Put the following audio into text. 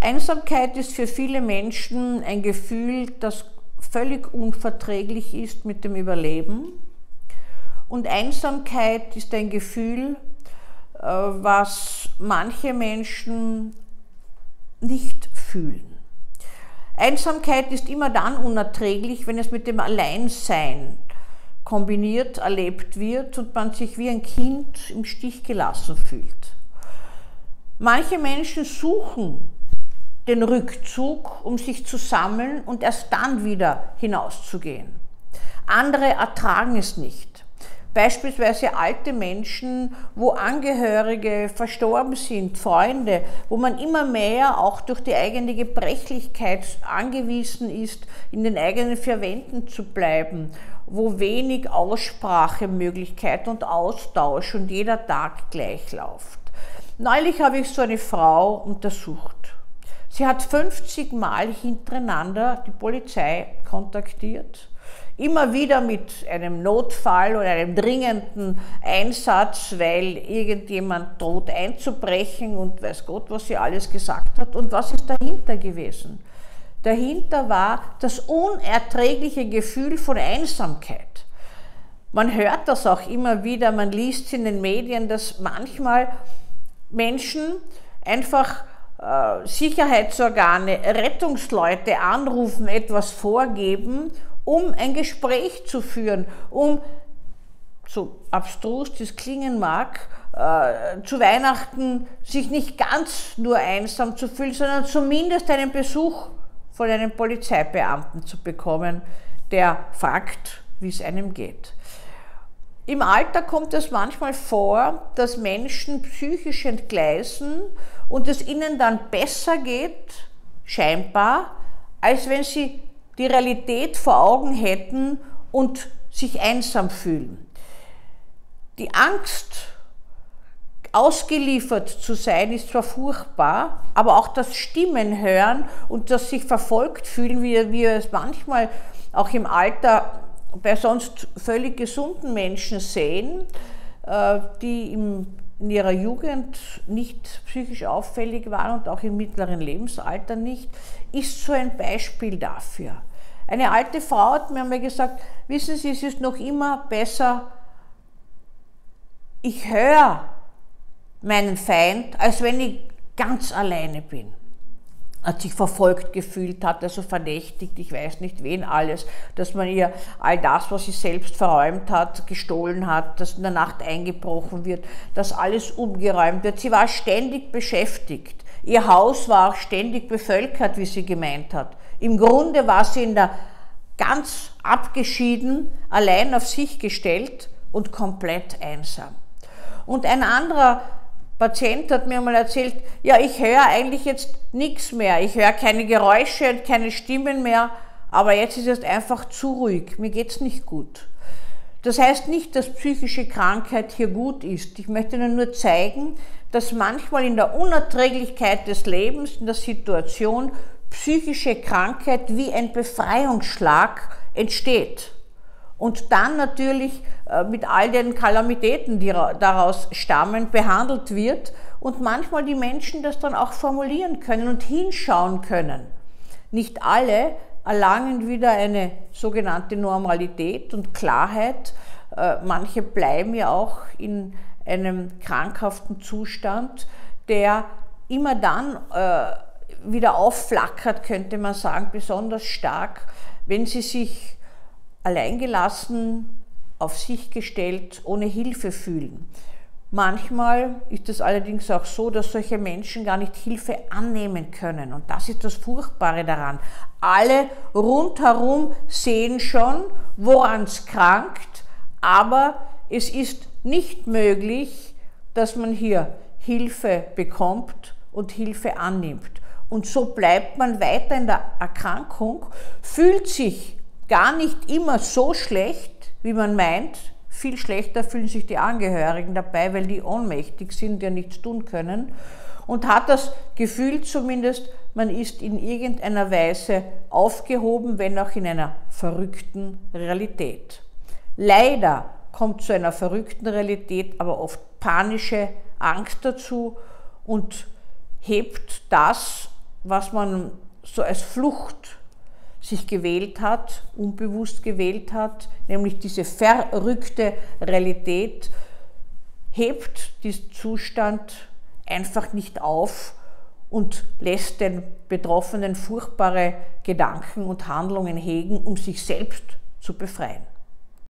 Einsamkeit ist für viele Menschen ein Gefühl, das völlig unverträglich ist mit dem Überleben. Und Einsamkeit ist ein Gefühl, äh, was manche Menschen nicht fühlen. Einsamkeit ist immer dann unerträglich, wenn es mit dem Alleinsein kombiniert erlebt wird und man sich wie ein Kind im Stich gelassen fühlt. Manche Menschen suchen den Rückzug, um sich zu sammeln und erst dann wieder hinauszugehen. Andere ertragen es nicht. Beispielsweise alte Menschen, wo Angehörige verstorben sind, Freunde, wo man immer mehr auch durch die eigene Gebrechlichkeit angewiesen ist, in den eigenen vier Wänden zu bleiben, wo wenig Aussprachemöglichkeit und Austausch und jeder Tag gleich läuft. Neulich habe ich so eine Frau untersucht. Sie hat 50 Mal hintereinander die Polizei kontaktiert immer wieder mit einem Notfall oder einem dringenden Einsatz, weil irgendjemand droht einzubrechen und weiß Gott, was sie alles gesagt hat. Und was ist dahinter gewesen? Dahinter war das unerträgliche Gefühl von Einsamkeit. Man hört das auch immer wieder, man liest es in den Medien, dass manchmal Menschen einfach Sicherheitsorgane, Rettungsleute anrufen, etwas vorgeben um ein Gespräch zu führen, um, so abstrus das klingen mag, äh, zu Weihnachten sich nicht ganz nur einsam zu fühlen, sondern zumindest einen Besuch von einem Polizeibeamten zu bekommen, der fragt, wie es einem geht. Im Alter kommt es manchmal vor, dass Menschen psychisch entgleisen und es ihnen dann besser geht, scheinbar, als wenn sie die Realität vor Augen hätten und sich einsam fühlen. Die Angst, ausgeliefert zu sein, ist zwar furchtbar, aber auch das Stimmen hören und das sich verfolgt fühlen, wie wir es manchmal auch im Alter bei sonst völlig gesunden Menschen sehen, äh, die in ihrer Jugend nicht psychisch auffällig waren und auch im mittleren Lebensalter nicht, ist so ein Beispiel dafür. Eine alte Frau hat mir einmal gesagt, wissen Sie, es ist noch immer besser, ich höre meinen Feind, als wenn ich ganz alleine bin hat sich verfolgt gefühlt hat, also verdächtigt, ich weiß nicht wen alles, dass man ihr all das, was sie selbst verräumt hat, gestohlen hat, dass in der Nacht eingebrochen wird, dass alles umgeräumt wird. Sie war ständig beschäftigt. Ihr Haus war auch ständig bevölkert, wie sie gemeint hat. Im Grunde war sie in der ganz abgeschieden, allein auf sich gestellt und komplett einsam. Und ein anderer Patient hat mir mal erzählt, ja, ich höre eigentlich jetzt nichts mehr. Ich höre keine Geräusche und keine Stimmen mehr, aber jetzt ist es einfach zu ruhig. Mir geht es nicht gut. Das heißt nicht, dass psychische Krankheit hier gut ist. Ich möchte Ihnen nur zeigen, dass manchmal in der Unerträglichkeit des Lebens, in der Situation, psychische Krankheit wie ein Befreiungsschlag entsteht und dann natürlich äh, mit all den Kalamitäten, die daraus stammen, behandelt wird und manchmal die Menschen das dann auch formulieren können und hinschauen können. Nicht alle erlangen wieder eine sogenannte Normalität und Klarheit. Äh, manche bleiben ja auch in einem krankhaften Zustand, der immer dann äh, wieder aufflackert, könnte man sagen, besonders stark, wenn sie sich alleingelassen, auf sich gestellt, ohne Hilfe fühlen. Manchmal ist es allerdings auch so, dass solche Menschen gar nicht Hilfe annehmen können. Und das ist das Furchtbare daran. Alle rundherum sehen schon, woran es krankt, aber es ist nicht möglich, dass man hier Hilfe bekommt und Hilfe annimmt. Und so bleibt man weiter in der Erkrankung, fühlt sich gar nicht immer so schlecht, wie man meint. Viel schlechter fühlen sich die Angehörigen dabei, weil die ohnmächtig sind, ja nichts tun können. Und hat das Gefühl zumindest, man ist in irgendeiner Weise aufgehoben, wenn auch in einer verrückten Realität. Leider kommt zu einer verrückten Realität aber oft panische Angst dazu und hebt das was man so als Flucht sich gewählt hat, unbewusst gewählt hat, nämlich diese verrückte Realität, hebt diesen Zustand einfach nicht auf und lässt den Betroffenen furchtbare Gedanken und Handlungen hegen, um sich selbst zu befreien.